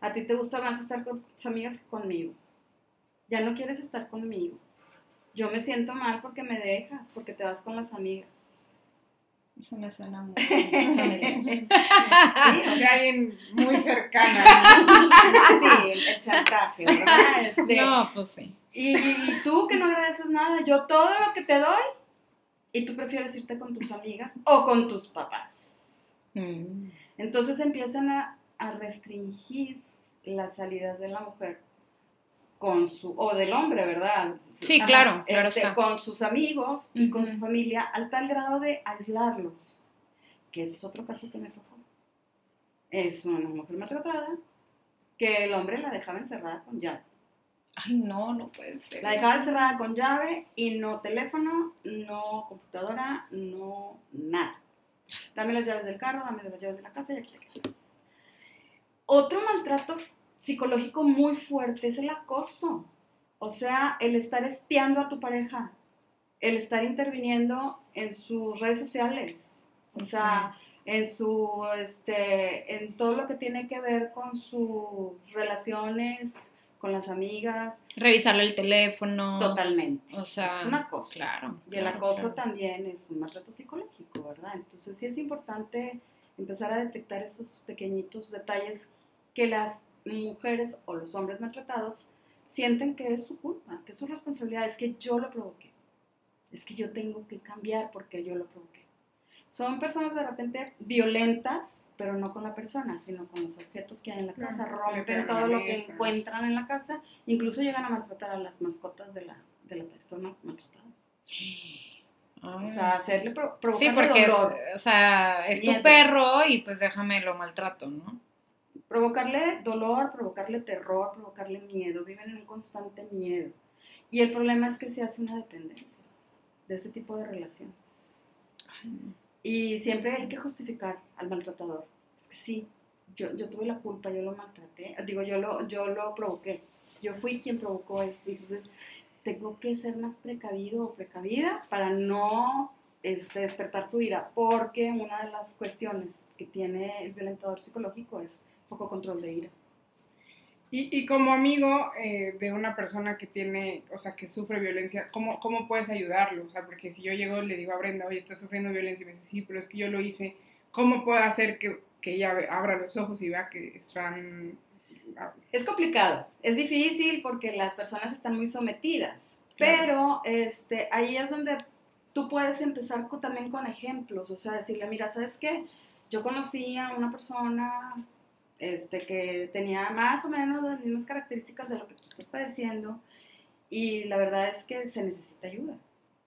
a ti te gusta más estar con tus amigas que conmigo. Ya no quieres estar conmigo. Yo me siento mal porque me dejas, porque te vas con las amigas. Eso me suena muy sí, o sea, alguien muy cercana. ¿no? sí, el chantaje, ¿verdad? Este, No, pues sí. y, y tú que no agradeces nada, yo todo lo que te doy y tú prefieres irte con tus amigas o con tus papás. Mm. Entonces empiezan a, a restringir las salidas de la mujer con su, o del hombre, ¿verdad? Sí, claro, claro Este, está. con sus amigos y con Ujú. su familia, al tal grado de aislarlos, que ese es otro caso que me tocó. Es una mujer maltratada que el hombre la dejaba encerrada con llave. Ay, no, no puede ser. La dejaba encerrada con llave y no teléfono, no computadora, no nada. Dame las llaves del carro, dame las llaves de la casa y aquí te quedas. Otro maltrato psicológico muy fuerte es el acoso. O sea, el estar espiando a tu pareja, el estar interviniendo en sus redes sociales. O sea, en su, este, en todo lo que tiene que ver con sus relaciones con las amigas. Revisarle el teléfono. Totalmente. O sea, es una cosa. Claro. Y el acoso también es un maltrato psicológico, ¿verdad? Entonces sí es importante empezar a detectar esos pequeñitos detalles que las mujeres o los hombres maltratados sienten que es su culpa, que es su responsabilidad, es que yo lo provoqué, es que yo tengo que cambiar porque yo lo provoqué. Son personas de repente violentas, pero no con la persona, sino con los objetos que hay en la casa, rompen todo lo que encuentran en la casa, incluso llegan a maltratar a las mascotas de la, de la persona maltratada. O sea, hacerle pro Sí, porque Es, o sea, es tu perro y pues déjame lo maltrato, ¿no? Provocarle dolor, provocarle terror, provocarle miedo, viven en un constante miedo. Y el problema es que se hace una dependencia de ese tipo de relaciones. Y siempre hay que justificar al maltratador. Es que sí, yo, yo tuve la culpa, yo lo maltraté, digo, yo lo, yo lo provoqué, yo fui quien provocó esto. Entonces, tengo que ser más precavido o precavida para no este, despertar su ira, porque una de las cuestiones que tiene el violentador psicológico es poco control de ira. Y, y como amigo eh, de una persona que tiene, o sea, que sufre violencia, ¿cómo, ¿cómo puedes ayudarlo? O sea, porque si yo llego y le digo a Brenda, oye, estás sufriendo violencia, y me dice, sí, pero es que yo lo hice, ¿cómo puedo hacer que, que ella abra los ojos y vea que están... Es complicado, es difícil porque las personas están muy sometidas, pero este, ahí es donde tú puedes empezar también con ejemplos, o sea, decirle, mira, ¿sabes qué? Yo conocí a una persona este, que tenía más o menos las mismas características de lo que tú estás padeciendo y la verdad es que se necesita ayuda.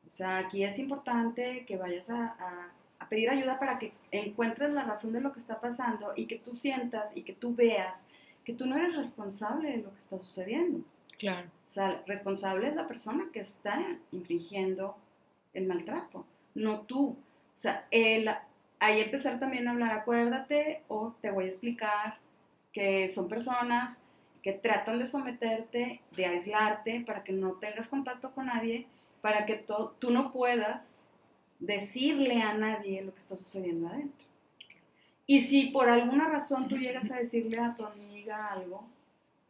O sea, aquí es importante que vayas a, a, pedir ayuda para que encuentres la razón de lo que está pasando y que tú sientas y que tú veas que tú no eres responsable de lo que está sucediendo. Claro. O sea, responsable es la persona que está infringiendo el maltrato, no tú. O sea, el, ahí empezar también a hablar, acuérdate o te voy a explicar que son personas que tratan de someterte, de aislarte para que no tengas contacto con nadie, para que tú no puedas decirle a nadie lo que está sucediendo adentro. Y si por alguna razón tú llegas a decirle a tu amiga algo,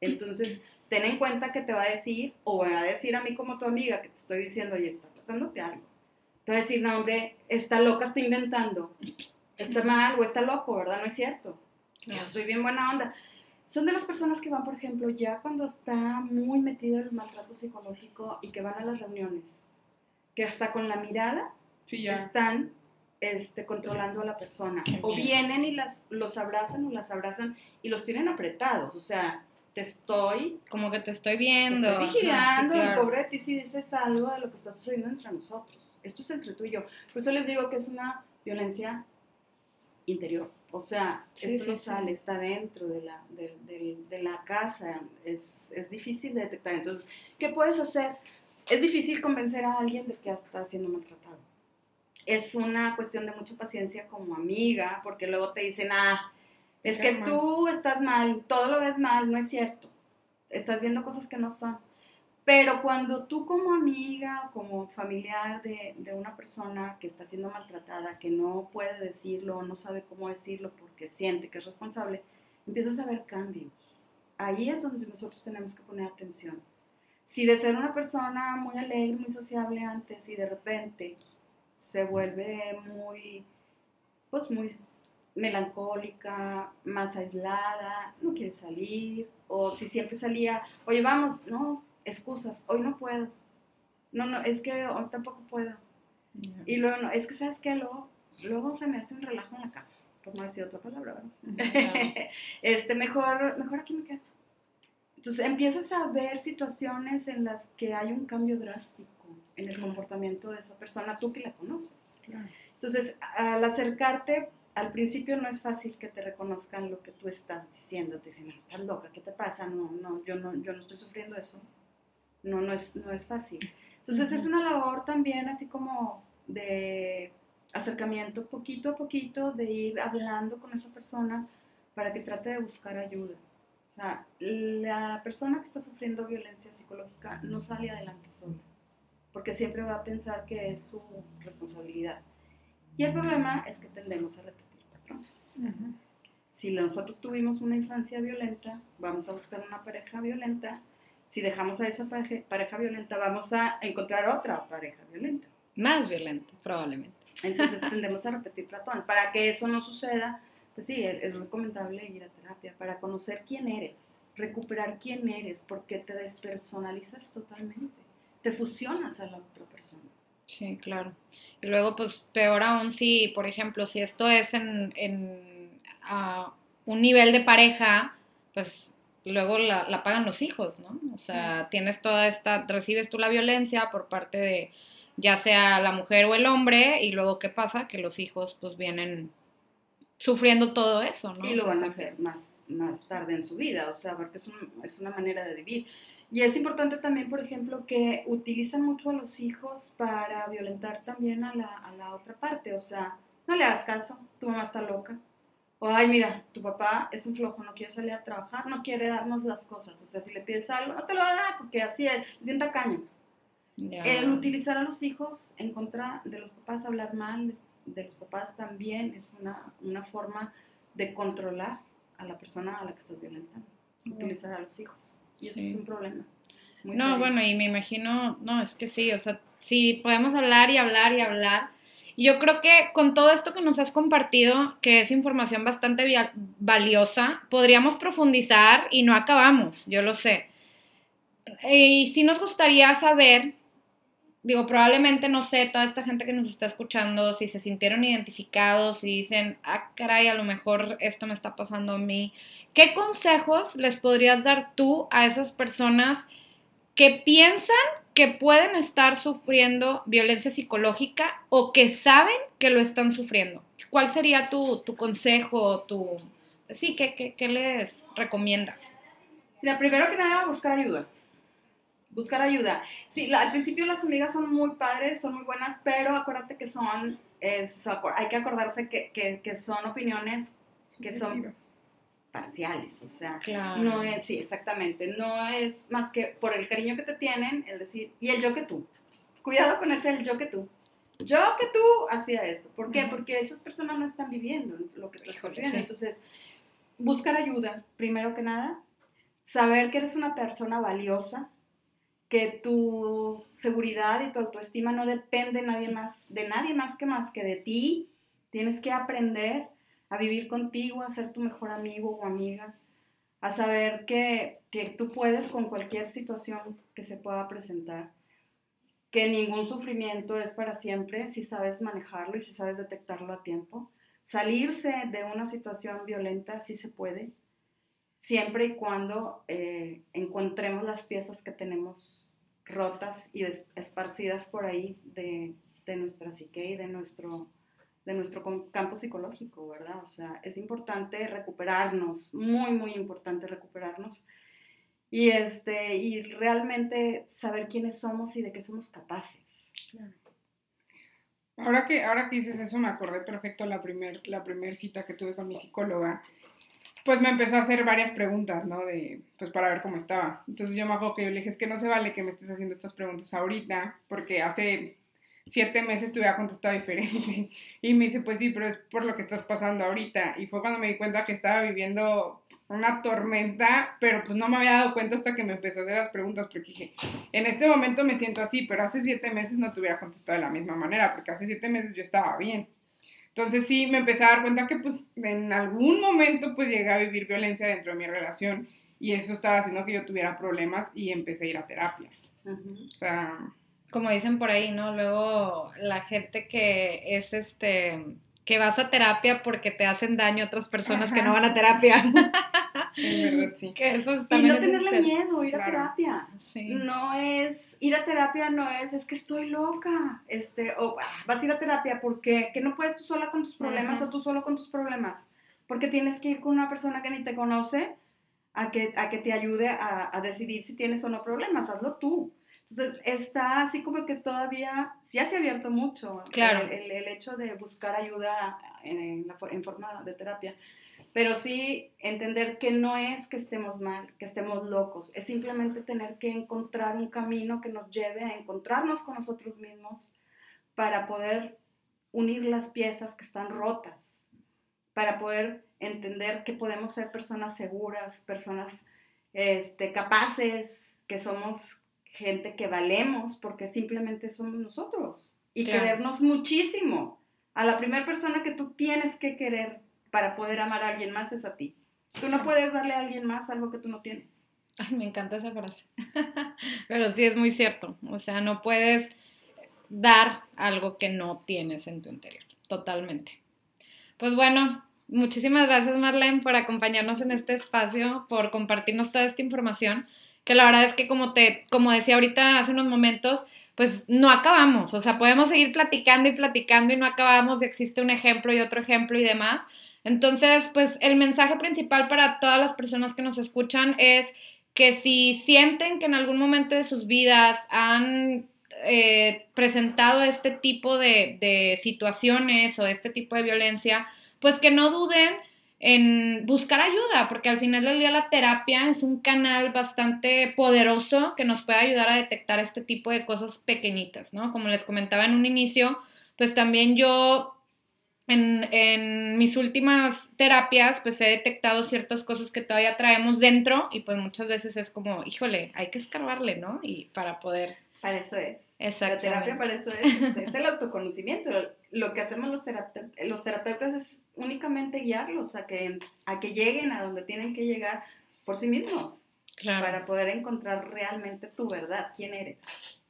entonces ten en cuenta que te va a decir, o va a decir a mí como tu amiga, que te estoy diciendo, oye, está pasándote algo. Te va a decir, no, hombre, está loca, está inventando, está mal o está loco, ¿verdad? No es cierto. Yo soy bien buena onda. Son de las personas que van, por ejemplo, ya cuando está muy metido el maltrato psicológico y que van a las reuniones, que hasta con la mirada están este, controlando a la persona. O vienen y las, los abrazan o las abrazan y los tienen apretados. O sea, te estoy... Como que te estoy viendo. Te estoy vigilando, y pobre de ti si dices algo de lo que está sucediendo entre nosotros. Esto es entre tú y yo. Por eso les digo que es una violencia interior. O sea, esto no sale, está dentro de la, de, la casa, es, es, difícil de detectar. Entonces, ¿qué puedes hacer? Es difícil convencer a alguien de que está siendo maltratado. Es una cuestión de mucha paciencia como amiga, porque luego te dicen, ah, es que tú estás mal, todo lo ves mal, no es cierto. Estás viendo cosas que no son. Pero cuando tú como amiga, como familiar de, una persona que está siendo maltratada, que no puede decirlo, no sabe cómo decirlo porque siente que es responsable, empiezas a ver cambios. Ahí es donde nosotros tenemos que poner atención. Si de ser una persona muy alegre, muy sociable antes y de repente se vuelve muy, pues muy melancólica, más aislada, no quiere salir, o si siempre salía, oye, vamos, no, excusas, hoy no puedo. No, no, es que hoy tampoco puedo. Y luego, no, es que sabes que luego, luego se me hace un relajo en la casa, por no decir otra palabra, este, mejor, mejor aquí me quedo. Entonces empiezas a ver situaciones en las que hay un cambio drástico en el comportamiento de esa persona, tú que la conoces. Entonces, al acercarte, al principio no es fácil que te reconozcan lo que tú estás diciendo. Te dicen, estás loca, ¿qué te pasa? No, no, yo no, yo no estoy sufriendo eso no, no, es, no es fácil. Entonces es una labor también así como de acercamiento poquito a poquito, de ir hablando con esa persona para que trate de buscar ayuda. O sea, la persona que está sufriendo violencia psicológica no sale adelante sola, porque siempre va a pensar que es su responsabilidad. Y el problema es que tendemos a repetir Si nosotros tuvimos una infancia violenta, vamos a buscar una pareja violenta. Si dejamos a esa pareja, pareja violenta, vamos a encontrar otra pareja violenta. Más violenta, probablemente. Entonces tendemos a repetir patrones. Para que eso no suceda, pues sí, es recomendable ir a terapia para conocer quién eres, recuperar quién eres, porque te despersonalizas totalmente, te fusionas a la otra persona. Sí, claro. Y luego, pues peor aún si, por ejemplo, si esto es en, en un nivel de pareja, pues luego la, la, pagan los hijos, ¿no? O sea, tienes toda esta, recibes tú la violencia por parte de ya sea la mujer o el hombre, y luego, ¿qué pasa? Que los hijos pues vienen sufriendo todo eso, ¿no? Y lo van a hacer más, más tarde en su vida, o sea, porque es, un, es una manera de vivir. Y es importante también, por ejemplo, que utilizan mucho a los hijos para violentar también a la, a la otra parte, o sea, no le hagas caso, tu mamá está loca. O, ay, mira, tu papá es un flojo, no quiere salir a trabajar, no quiere darnos las cosas. O sea, si le pides algo, no te lo va a dar, porque así es, es bien tacaño. El utilizar a los hijos en contra de los papás, hablar mal de los papás también es una, una forma de controlar a la persona a la que estás violentando. Utilizar a los hijos. Y eso es un problema. no, bueno, y me imagino, no, es que sí, o sea, sí, podemos hablar y hablar y hablar. Y yo creo que con todo esto que nos has compartido, que es información bastante valiosa, podríamos profundizar y no acabamos, yo lo sé. Y sí nos gustaría saber digo, probablemente, no sé, toda esta gente que nos está escuchando, si se sintieron identificados, si dicen, ah, caray, a lo mejor esto me está pasando a mí, ¿qué consejos les podrías dar tú a esas personas que piensan que pueden estar sufriendo violencia psicológica o que saben que lo están sufriendo? ¿Cuál sería tu, tu consejo, tu... Sí, ¿qué, qué, qué les recomiendas? Mira, primero que nada, buscar ayuda buscar ayuda. Sí, al principio las amigas son muy padres, son muy buenas, pero acuérdate que son, es, hay que acordarse que, que, que son opiniones que son parciales, o sea, no es, sí, exactamente, no es más que por el cariño que te tienen, el decir, y el yo que tú. Cuidado con ese el yo que tú. Yo que tú hacía eso. ¿Por qué? Porque esas personas no están viviendo lo que tú estás viviendo. Entonces, buscar ayuda, primero que nada, saber que eres una persona valiosa, que tu seguridad y tu autoestima no depende de nadie más, de nadie más que más que de ti. Tienes que aprender a vivir contigo, a ser tu mejor amigo o amiga, a saber que, que tú puedes con cualquier situación que se pueda presentar, que ningún sufrimiento es para siempre si sabes manejarlo y si sabes detectarlo a tiempo. Salirse de una situación violenta sí se puede, siempre y cuando eh, encontremos las piezas que tenemos rotas y esparcidas por ahí de, de, nuestra psique y de nuestro, de nuestro campo psicológico, ¿verdad? O sea, es importante recuperarnos, muy, muy importante recuperarnos y, este, y realmente saber quiénes somos y de qué somos capaces. Ahora que, ahora que dices eso, me acordé perfecto la primera la primer cita que tuve con mi psicóloga pues me empezó a hacer varias preguntas, ¿no? De, pues para ver cómo estaba. Entonces yo me acuerdo que yo le dije, es que no se vale que me estés haciendo estas preguntas ahorita, porque hace siete meses te hubiera contestado diferente. Y me dice, pues sí, pero es por lo que estás pasando ahorita. Y fue cuando me di cuenta que estaba viviendo una tormenta, pero pues no me había dado cuenta hasta que me empezó a hacer las preguntas, porque dije, en este momento me siento así, pero hace siete meses no te hubiera contestado de la misma manera, porque hace siete meses yo estaba bien. Entonces sí me empecé a dar cuenta que pues en algún momento pues llegué a vivir violencia dentro de mi relación y eso estaba haciendo que yo tuviera problemas y empecé a ir a terapia. O sea... Como dicen por ahí, ¿no? Luego la gente que es este que vas a terapia porque te hacen daño a otras personas que no van a terapia. En verdad, sí. Que eso y no tenerle miedo, ir a terapia. No es, ir a terapia no es, es que estoy loca. Este, o ah, vas a ir a terapia porque que no puedes tú sola con tus problemas o tú solo con tus problemas. Porque tienes que ir con una persona que ni te conoce a que, a que te ayude a, a decidir si tienes o no problemas. Hazlo tú. Entonces, está así como que todavía, ya se ha abierto mucho claro. el, el, hecho de buscar ayuda en, la, en forma de terapia. Pero sí entender que no es que estemos mal, que estemos locos, es simplemente tener que encontrar un camino que nos lleve a encontrarnos con nosotros mismos para poder unir las piezas que están rotas para poder entender que podemos ser personas seguras, personas este, capaces, que somos gente que valemos porque simplemente somos nosotros y querernos muchísimo. A la primera persona que tú tienes que querer para poder amar a alguien más es a ti. Tú no puedes darle a alguien más algo que tú no tienes. Ay, me encanta esa frase. Pero sí es muy cierto. O sea, no puedes dar algo que no tienes en tu interior. Totalmente. Pues bueno, muchísimas gracias Marlene por acompañarnos en este espacio, por compartirnos toda esta información, que la verdad es que como te, como decía ahorita hace unos momentos, pues no acabamos, o sea, podemos seguir platicando y platicando y no acabamos, existe un ejemplo y otro ejemplo y demás. Entonces, pues el mensaje principal para todas las personas que nos escuchan es que si sienten que en algún momento de sus vidas han eh, presentado este tipo de, de situaciones o este tipo de violencia, pues que no duden en buscar ayuda, porque al final del día la terapia es un canal bastante poderoso que nos puede ayudar a detectar este tipo de cosas pequeñitas, ¿no? Como les comentaba en un inicio, pues también yo en, mis últimas terapias, pues he detectado ciertas cosas que todavía traemos dentro y pues muchas veces es como, híjole, hay que escarbarle, ¿no? Y para poder... Para eso es. La terapia para eso es, es el autoconocimiento. Lo que hacemos los, los terapeutas es únicamente guiarlos a que, a que lleguen a donde tienen que llegar por sí mismos. Para poder encontrar realmente tu verdad, quién eres.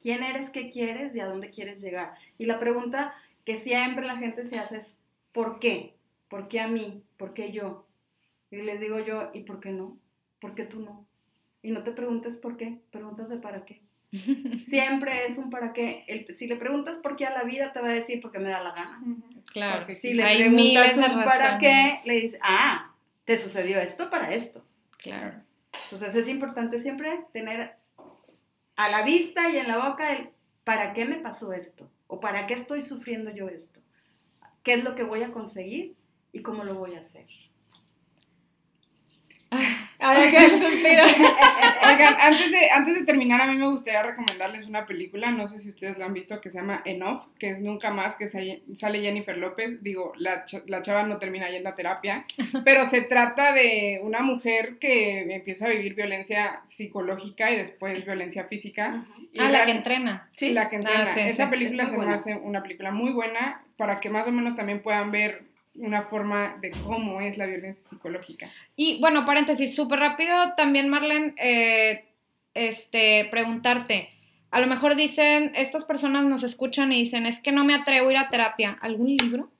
¿Quién eres, qué quieres y a dónde quieres llegar? Y la pregunta que siempre la gente se hace es, ¿por qué? ¿Por qué a mí? ¿Por qué yo? Y les digo yo, ¿y por qué no? ¿Por qué tú no? Y no te preguntes por qué, pregúntate para qué. Siempre es un para qué. si le preguntas por qué a la vida, te va a decir porque me da la gana. Claro. si le preguntas un para qué, le dices, ah, te sucedió esto para esto. Claro. Entonces es importante siempre tener a la vista y en la boca el para qué me pasó esto o para qué estoy sufriendo yo esto. ¿Qué es lo que voy a conseguir y cómo lo voy a hacer? Ahora que el suspiro. Oigan, antes de, antes de terminar, a mí me gustaría recomendarles una película, no sé si ustedes la han visto, que se llama Enough, que es Nunca Más, que sale Jennifer López. Digo, la, la chava no termina yendo a terapia, pero se trata de una mujer que empieza a vivir violencia psicológica y después violencia física. ah, la, que entrena. Sí, la que entrena. Ah, Esa película se me hace una película muy buena para que más o menos también puedan ver una forma de cómo es la violencia psicológica. Y bueno, paréntesis, súper rápido también, Marlene, eh, este, preguntarte, a lo mejor dicen, estas personas nos escuchan y dicen, es que no me atrevo a ir a terapia, ¿algún libro?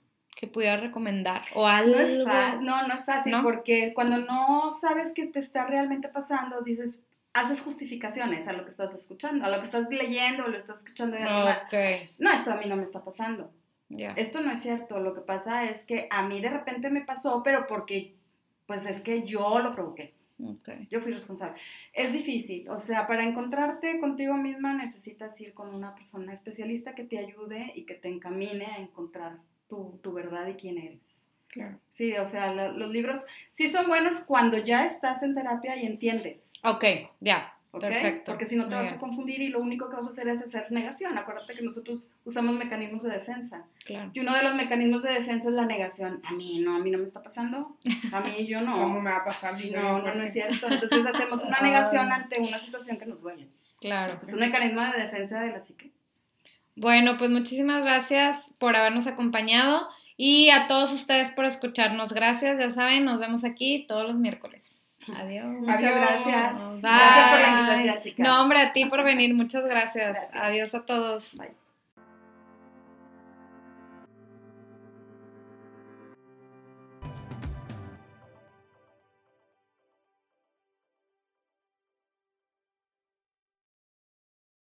que pudiera recomendar o algo. No, es no, no es fácil porque cuando no sabes qué te está realmente pasando, dices, haces justificaciones a lo que estás escuchando, a lo que estás leyendo o lo estás escuchando de okay. No, esto a mí no me está pasando. Esto no es cierto, lo que pasa es que a mí de repente me pasó, pero porque, pues es que yo lo provoqué. Yo fui responsable. Es difícil, o sea, para encontrarte contigo misma necesitas ir con una persona especialista que te ayude y que te encamine a encontrar tu, tu verdad y quién eres. Claro. Sí, o sea, los libros sí son buenos cuando ya estás en terapia y entiendes. Ok, ya. Perfecto. Porque si no te vas a confundir y lo único que vas a hacer es hacer negación. Acuérdate que nosotros usamos mecanismos de defensa. Claro. Y uno de los mecanismos de defensa es la negación. A mí no, a mí no me está pasando. A mí yo no. ¿Cómo me va a pasar? Si no, no, no es cierto. Entonces hacemos una negación ante una situación que nos duele. Claro. Es un mecanismo de defensa de la psique. Bueno, pues muchísimas gracias por habernos acompañado y a todos ustedes por escucharnos. Gracias, ya saben, nos vemos aquí todos los miércoles. Adiós. Muchas gracias. Gracias por la invitación, chicas. No, hombre, a ti por venir. Muchas gracias. gracias. Adiós a todos. Bye.